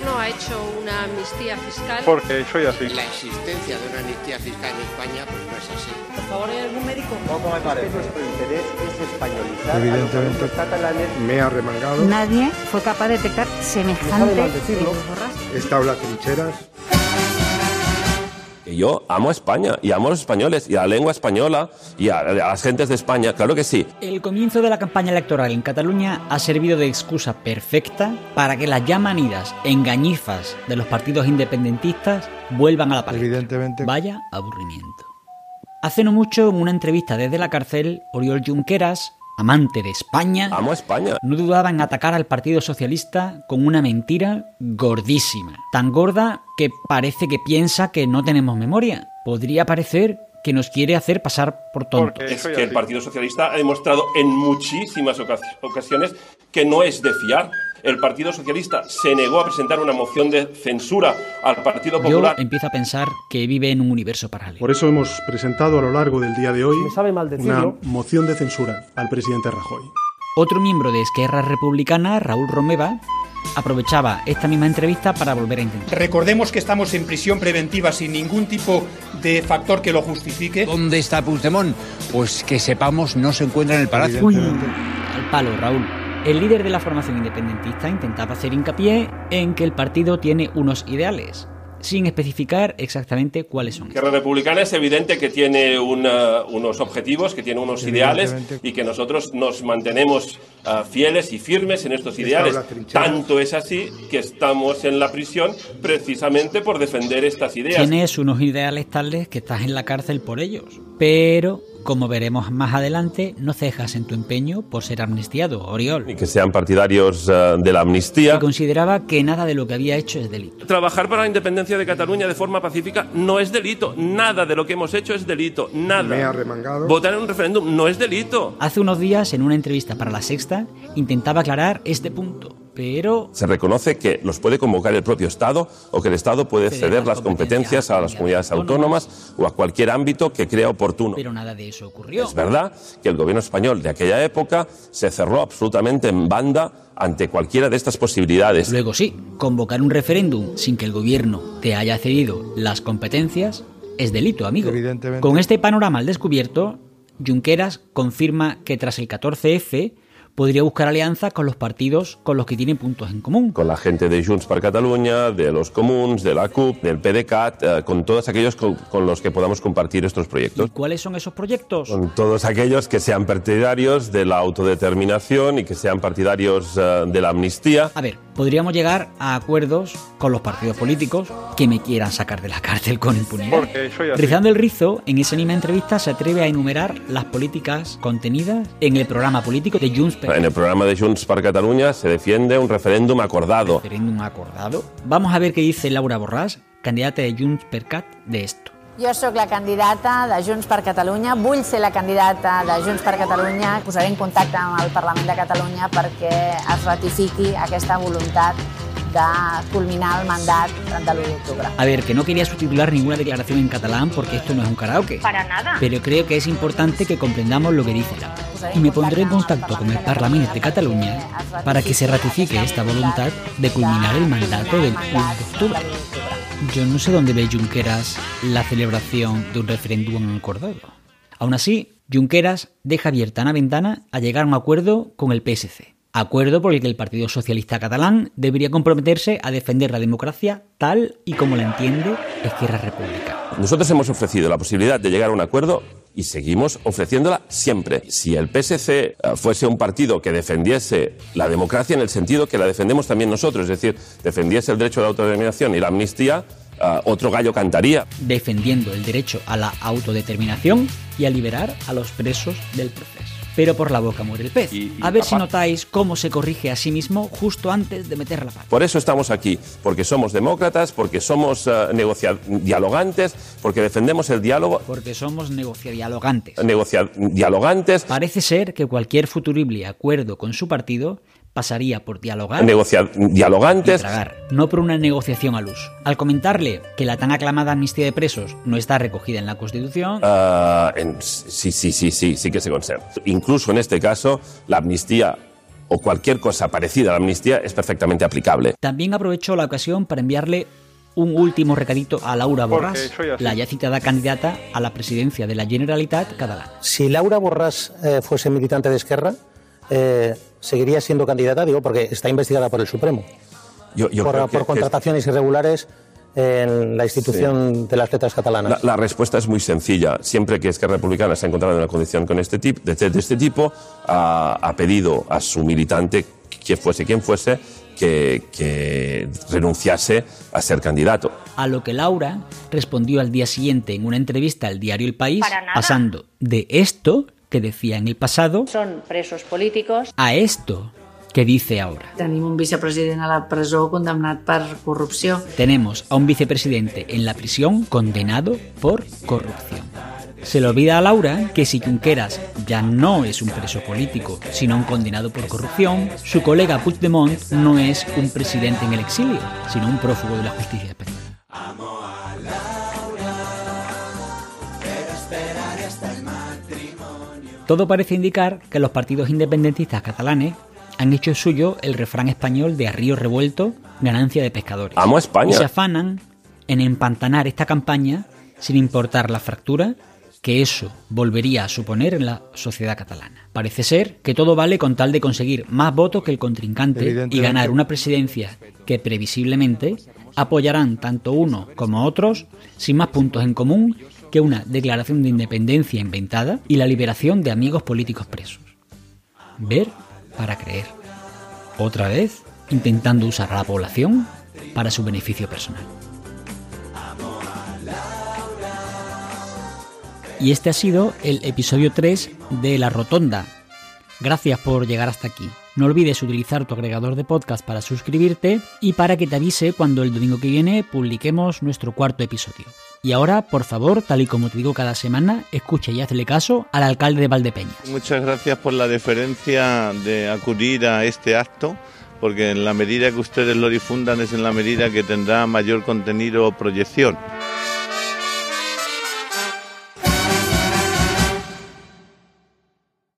gobierno ha hecho una amnistía fiscal. Porque soy así. La existencia de una amnistía fiscal en España pues no es así. Por favor, ¿hay algún médico? Poco me parece. Nuestro interés es españolizar Evidentemente. a los catalanes. Me ha remangado. Nadie fue capaz de detectar semejante decirlo. en las trincheras. Que yo amo a España y amo a los españoles y a la lengua española y a, a las gentes de España, claro que sí. El comienzo de la campaña electoral en Cataluña ha servido de excusa perfecta para que las ya manidas engañifas de los partidos independentistas vuelvan a la palestra. Evidentemente. Vaya aburrimiento. Hace no mucho, en una entrevista desde la cárcel, Oriol Junqueras, amante de España, Amo España. no dudaba en atacar al Partido Socialista con una mentira gordísima. Tan gorda que parece que piensa que no tenemos memoria. Podría parecer que nos quiere hacer pasar por tontos. Es que el. Partido Socialista ha demostrado en muchísimas ocas- ocasiones que no es de fiar. El Partido Socialista se negó a presentar una moción de censura al Partido Yo Popular. empiezo a pensar que vive en un universo paralelo. Por eso hemos presentado a lo largo del día de hoy Me sabe mal una moción de censura al presidente Rajoy. Otro miembro de Esquerra Republicana, Raúl Romeva, aprovechaba esta misma entrevista para volver a intentar. Recordemos que estamos en prisión preventiva sin ningún tipo de factor que lo justifique. ¿Dónde está Puigdemont? Pues que sepamos no se encuentra en el palacio. Uy, al palo, Raúl. El líder de la formación independentista intentaba hacer hincapié en que el partido tiene unos ideales, sin especificar exactamente cuáles son. Esquerra Republicana es evidente que tiene una- unos objetivos, que tiene unos ideales y que nosotros nos mantenemos ah, fieles y firmes en estos ideales. Tanto es así que estamos en la prisión precisamente por defender estas ideas. Tienes unos ideales tales que estás en la cárcel por ellos. Pero, como veremos más adelante, no cejas en tu empeño por ser amnistiado, Oriol. Y que sean partidarios eh, de la amnistía. Que consideraba que nada de lo que había hecho es delito. Trabajar para la independencia de Cataluña de forma pacífica no es delito. Nada de lo que hemos hecho es delito. Nada. Me ha remangado. Votar en un referéndum no es delito. Hace unos días, en una entrevista para La Sexta, intentaba aclarar este punto, pero Se reconoce que los puede convocar el propio Estado o que el Estado puede Ceder ceder las competencias a las comunidades autónomas o a cualquier ámbito que crea oportuno. pero nada de eso ocurrió. Es verdad que el gobierno español de aquella época se cerró absolutamente en banda ante cualquiera de estas posibilidades. Luego sí, convocar un referéndum sin que el gobierno te haya cedido las competencias es delito, amigo. Evidentemente. Con este panorama al descubierto, Junqueras confirma que tras el 14F podría buscar alianza con los partidos con los que tienen puntos en común. Con la gente de Junts per Catalunya, de los Comuns, de la CUP, del PDeCAT, eh, con todos aquellos con, con los que podamos compartir estos ¿Y proyectos. cuáles son esos proyectos? Con todos aquellos que sean partidarios de la autodeterminación y que sean partidarios eh, de la amnistía. A ver, podríamos llegar a acuerdos con los partidos políticos que me quieran sacar de la cárcel con impunidad. Porque soy así. Rizando el rizo, en esa misma entrevista se atreve a enumerar las políticas contenidas en el programa político de Junts per En el programa de Junts per Catalunya se defiende un referéndum acordado. referéndum acordado. Vamos a ver qué dice Laura Borràs, candidata de Junts per Cat, de esto. Jo sóc la candidata de Junts per Catalunya, vull ser la candidata de Junts per Catalunya. Posaré en contacte amb el Parlament de Catalunya perquè es ratifiqui aquesta voluntat de culminar el mandat de l'1 d'octubre. A ver, que no quería subtitular ninguna declaración en catalán porque esto no es un karaoke. Para nada. Pero creo que es importante que comprendamos lo que dice Laura. Y me pondré en contacto con el Parlamento de Cataluña para que se ratifique esta voluntad de culminar el mandato del 1 de octubre. Yo no sé dónde ve Junqueras la celebración de un referéndum acordado. Aún así, Junqueras deja abierta una ventana a llegar a un acuerdo con el PSC. Acuerdo por el que el Partido Socialista Catalán debería comprometerse a defender la democracia tal y como la entiende Esquerra Republicana. Nosotros hemos ofrecido la posibilidad de llegar a un acuerdo y seguimos ofreciéndola siempre. Si el PSC eh, fuese un partido que defendiese la democracia en el sentido que la defendemos también nosotros, es decir, defendiese el derecho a la autodeterminación y la amnistía, eh, otro gallo cantaría. defendiendo el derecho a la autodeterminación y a liberar a los presos del proceso. Pero por la boca muere el pez. Y- y a ver si notáis cómo se corrige a sí mismo justo antes de meter la pata. Por eso estamos aquí, porque somos demócratas, porque somos negocia- dialogantes, porque defendemos el diálogo, Porque somos negociadialogantes. negocia- dialogantes, Parece ser que cualquier futurible acuerdo con su partido pasaría por dialogar negocia- y dialogantes, tragar, no por una negociación al uso. Al comentarle que la tan aclamada amnistía de presos no está recogida en la Constitución, Ah, en- sí, sí, sí, sí, sí que se conserva. Incluso en este caso, la amnistía o cualquier cosa parecida a la amnistía es perfectamente aplicable. También aprovecho la ocasión para enviarle un último recadito a Laura Borràs, la ya citada candidata a la presidencia de la Generalitat catalana. Si Laura Borràs eh, fuese militante de Esquerra, eh, seguiría siendo candidata, digo, porque está investigada por el Supremo. Yo, yo por, creo que- por contrataciones irregulares en la institución de las letras catalanas. La, la respuesta es muy sencilla. Siempre que Esquerra Republicana se ha encontrado en una condición con este tip, de, de este tipo, ha, ha pedido a su militante, que fuese quien fuese, que, que renunciase a ser candidato. A lo que Laura respondió al día siguiente en una entrevista al diario El País, pasando de esto que decía en el pasado Són presos políticos. a esto que dice ahora. Tenim un vicepresident a la presó condemnat per corrupció. Tenemos a un vicepresidente en la prisión condenado por corrupción. Se le olvida a Laura que si Junqueras ya no es un preso político, sino un condenado por corrupción, su colega Puigdemont no es un presidente en el exilio, sino un prófugo de la justicia española. Todo parece indicar que los partidos independentistas catalanes han hecho suyo el refrán español de a río revuelto, ganancia de pescadores. Amo España. Y se afanan en empantanar esta campaña sin importar la fractura que eso volvería a suponer en la sociedad catalana. Parece ser que todo vale con tal de conseguir más votos que el contrincante y ganar una presidencia que previsiblemente apoyarán tanto uno como otros sin más puntos en común que una declaración de independencia inventada y la liberación de amigos políticos presos. Ver para creer. Otra vez intentando usar a la población para su beneficio personal. Y este ha sido el episodio 3 de La Rotonda. Gracias por llegar hasta aquí. No olvides utilizar tu agregador de podcast para suscribirte y para que te avise cuando el domingo que viene publiquemos nuestro cuarto episodio. Y ahora, por favor, tal y como te digo cada semana, escucha y hazle caso al alcalde de Valdepeñas. Muchas gracias por la deferencia de acudir a este acto, porque en la medida que ustedes lo difundan es en la medida que tendrá mayor contenido o proyección.